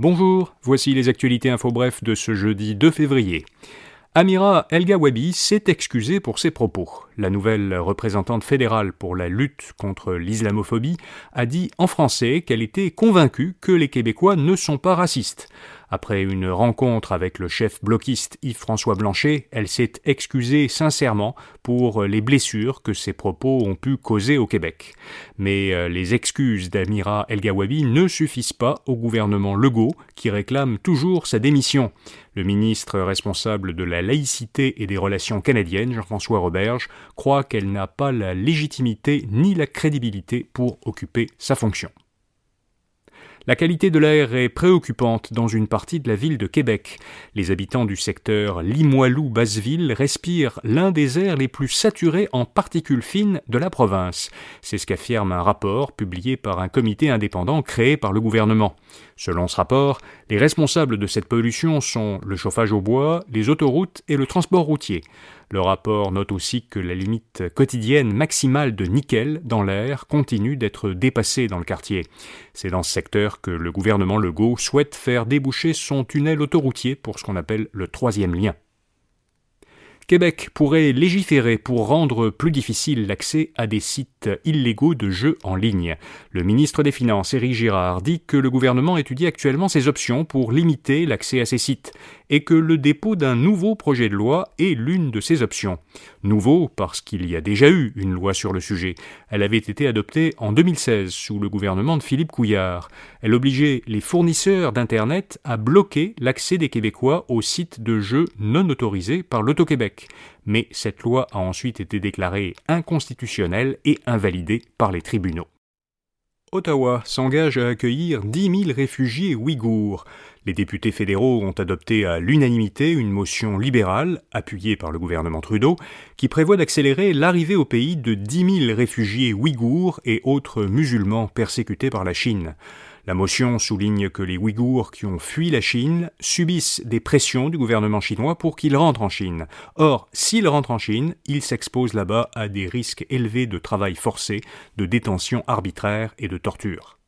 Bonjour, voici les actualités info bref de ce jeudi 2 février. Amira El Gawabi s'est excusée pour ses propos. La nouvelle représentante fédérale pour la lutte contre l'islamophobie a dit en français qu'elle était convaincue que les Québécois ne sont pas racistes. Après une rencontre avec le chef bloquiste Yves-François Blanchet, elle s'est excusée sincèrement pour les blessures que ses propos ont pu causer au Québec. Mais euh, les excuses d'Amira El Gawabi ne suffisent pas au gouvernement Legault qui réclame toujours sa démission. Le ministre responsable de la laïcité et des relations canadiennes, Jean-François Roberge, croit qu'elle n'a pas la légitimité ni la crédibilité pour occuper sa fonction. La qualité de l'air est préoccupante dans une partie de la ville de Québec. Les habitants du secteur Limoilou-Basseville respirent l'un des airs les plus saturés en particules fines de la province. C'est ce qu'affirme un rapport publié par un comité indépendant créé par le gouvernement. Selon ce rapport, les responsables de cette pollution sont le chauffage au bois, les autoroutes et le transport routier. Le rapport note aussi que la limite quotidienne maximale de nickel dans l'air continue d'être dépassée dans le quartier. C'est dans ce secteur que le gouvernement Legault souhaite faire déboucher son tunnel autoroutier pour ce qu'on appelle le troisième lien. Québec pourrait légiférer pour rendre plus difficile l'accès à des sites illégaux de jeux en ligne. Le ministre des Finances, Éric Girard, dit que le gouvernement étudie actuellement ses options pour limiter l'accès à ces sites et que le dépôt d'un nouveau projet de loi est l'une de ces options. Nouveau parce qu'il y a déjà eu une loi sur le sujet. Elle avait été adoptée en 2016 sous le gouvernement de Philippe Couillard. Elle obligeait les fournisseurs d'Internet à bloquer l'accès des Québécois aux sites de jeux non autorisés par l'Auto-Québec. Mais cette loi a ensuite été déclarée inconstitutionnelle et invalidée par les tribunaux. Ottawa s'engage à accueillir 10 000 réfugiés ouïghours. Les députés fédéraux ont adopté à l'unanimité une motion libérale, appuyée par le gouvernement Trudeau, qui prévoit d'accélérer l'arrivée au pays de 10 000 réfugiés ouïghours et autres musulmans persécutés par la Chine. La motion souligne que les Ouïghours qui ont fui la Chine subissent des pressions du gouvernement chinois pour qu'ils rentrent en Chine. Or, s'ils rentrent en Chine, ils s'exposent là-bas à des risques élevés de travail forcé, de détention arbitraire et de torture.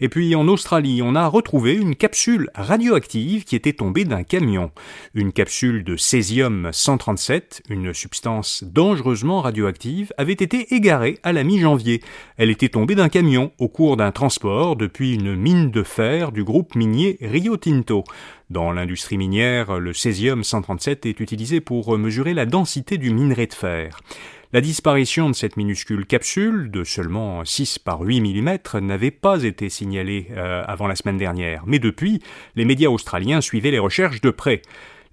Et puis en Australie, on a retrouvé une capsule radioactive qui était tombée d'un camion. Une capsule de césium 137, une substance dangereusement radioactive, avait été égarée à la mi-janvier. Elle était tombée d'un camion au cours d'un transport depuis une mine de fer du groupe minier Rio Tinto. Dans l'industrie minière, le césium 137 est utilisé pour mesurer la densité du minerai de fer. La disparition de cette minuscule capsule, de seulement 6 par 8 mm, n'avait pas été signalée euh, avant la semaine dernière, mais depuis, les médias australiens suivaient les recherches de près.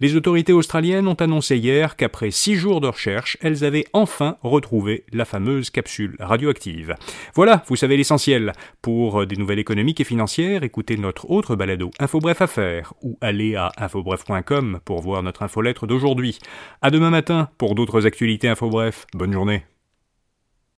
Les autorités australiennes ont annoncé hier qu'après six jours de recherche, elles avaient enfin retrouvé la fameuse capsule radioactive. Voilà, vous savez l'essentiel. Pour des nouvelles économiques et financières, écoutez notre autre balado InfoBref Affaires ou allez à infobref.com pour voir notre infolettre d'aujourd'hui. À demain matin pour d'autres actualités InfoBref. Bonne journée.